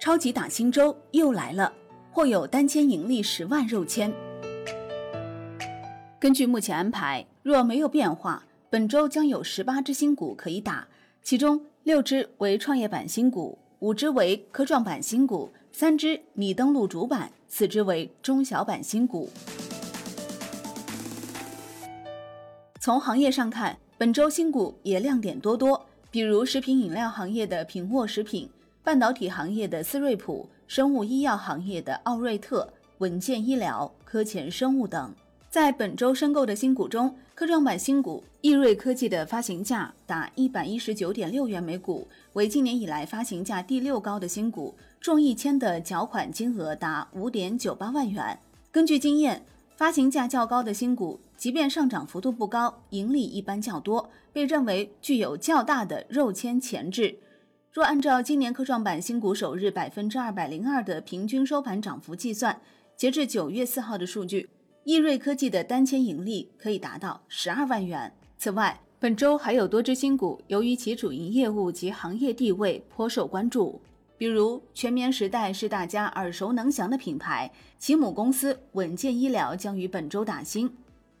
超级打新周又来了，或有单签盈利十万肉签。根据目前安排，若没有变化，本周将有十八只新股可以打，其中六只为创业板新股，五只为科创板新股，三只拟登陆主板，四只为中小板新股。从行业上看，本周新股也亮点多多，比如食品饮料行业的品沃食品。半导体行业的思瑞普、生物医药行业的奥瑞特、稳健医疗、科前生物等，在本周申购的新股中，科创板新股易瑞科技的发行价达一百一十九点六元每股，为今年以来发行价第六高的新股，中一签的缴款金额达五点九八万元。根据经验，发行价较高的新股，即便上涨幅度不高，盈利一般较多，被认为具有较大的肉签潜质。若按照今年科创板新股首日百分之二百零二的平均收盘涨幅计算，截至九月四号的数据，易瑞科技的单签盈利可以达到十二万元。此外，本周还有多只新股由于其主营业务及行业地位颇受关注，比如全棉时代是大家耳熟能详的品牌，其母公司稳健医疗将于本周打新。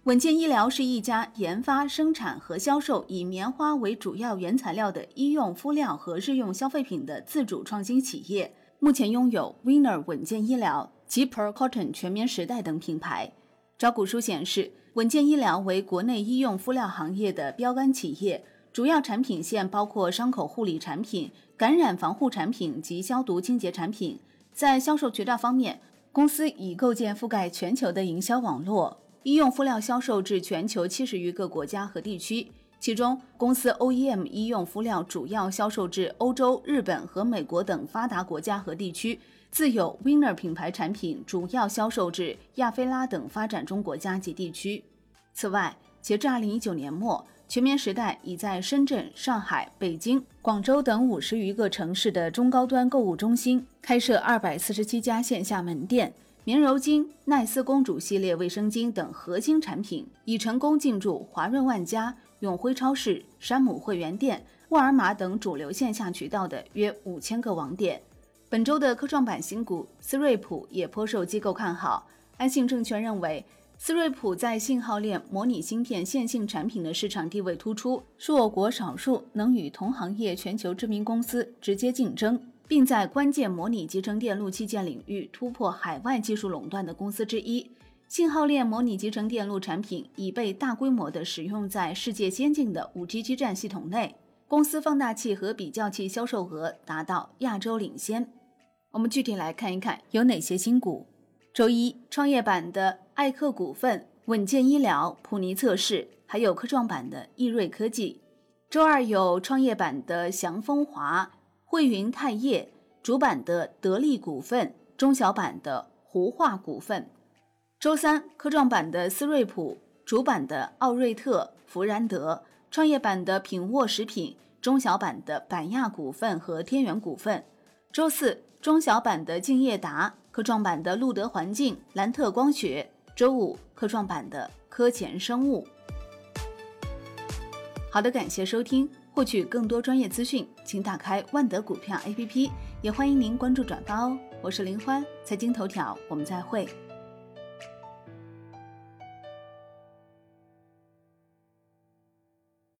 稳健医疗是一家研发、生产和销售以棉花为主要原材料的医用敷料和日用消费品的自主创新企业，目前拥有 Winner 稳健医疗、及 Per Cotton 全棉时代等品牌。招股书显示，稳健医疗为国内医用敷料行业的标杆企业，主要产品线包括伤口护理产品、感染防护产品及消毒清洁产品。在销售渠道方面，公司已构建覆盖全球的营销网络。医用敷料销售至全球七十余个国家和地区，其中公司 OEM 医用敷料主要销售至欧洲、日本和美国等发达国家和地区，自有 Winner 品牌产品主要销售至亚非拉等发展中国家及地区。此外，截至二零一九年末，全棉时代已在深圳、上海、北京、广州等五十余个城市的中高端购物中心开设二百四十七家线下门店。棉柔巾、奈斯公主系列卫生巾等核心产品已成功进驻华润万家、永辉超市、山姆会员店、沃尔玛等主流线下渠道的约五千个网点。本周的科创板新股思瑞普也颇受机构看好。安信证券认为，思瑞普在信号链模拟芯片线性产品的市场地位突出，是我国少数能与同行业全球知名公司直接竞争。并在关键模拟集成电路器件领域突破海外技术垄断的公司之一。信号链模拟集成电路产品已被大规模的使用在世界先进的 5G 基站系统内，公司放大器和比较器销售额达到亚洲领先。我们具体来看一看有哪些新股。周一，创业板的艾克股份、稳健医疗、普尼测试，还有科创板的易瑞科技。周二有创业板的祥丰华。汇云泰业主板的得力股份，中小板的湖化股份。周三科创板的思瑞普，主板的奥瑞特、福然德，创业板的品沃食品，中小板的板亚股份和天元股份。周四中小板的敬业达，科创板的路德环境、兰特光学。周五科创板的科前生物。好的，感谢收听。获取更多专业资讯，请打开万德股票 APP，也欢迎您关注转发哦。我是林欢，财经头条，我们再会。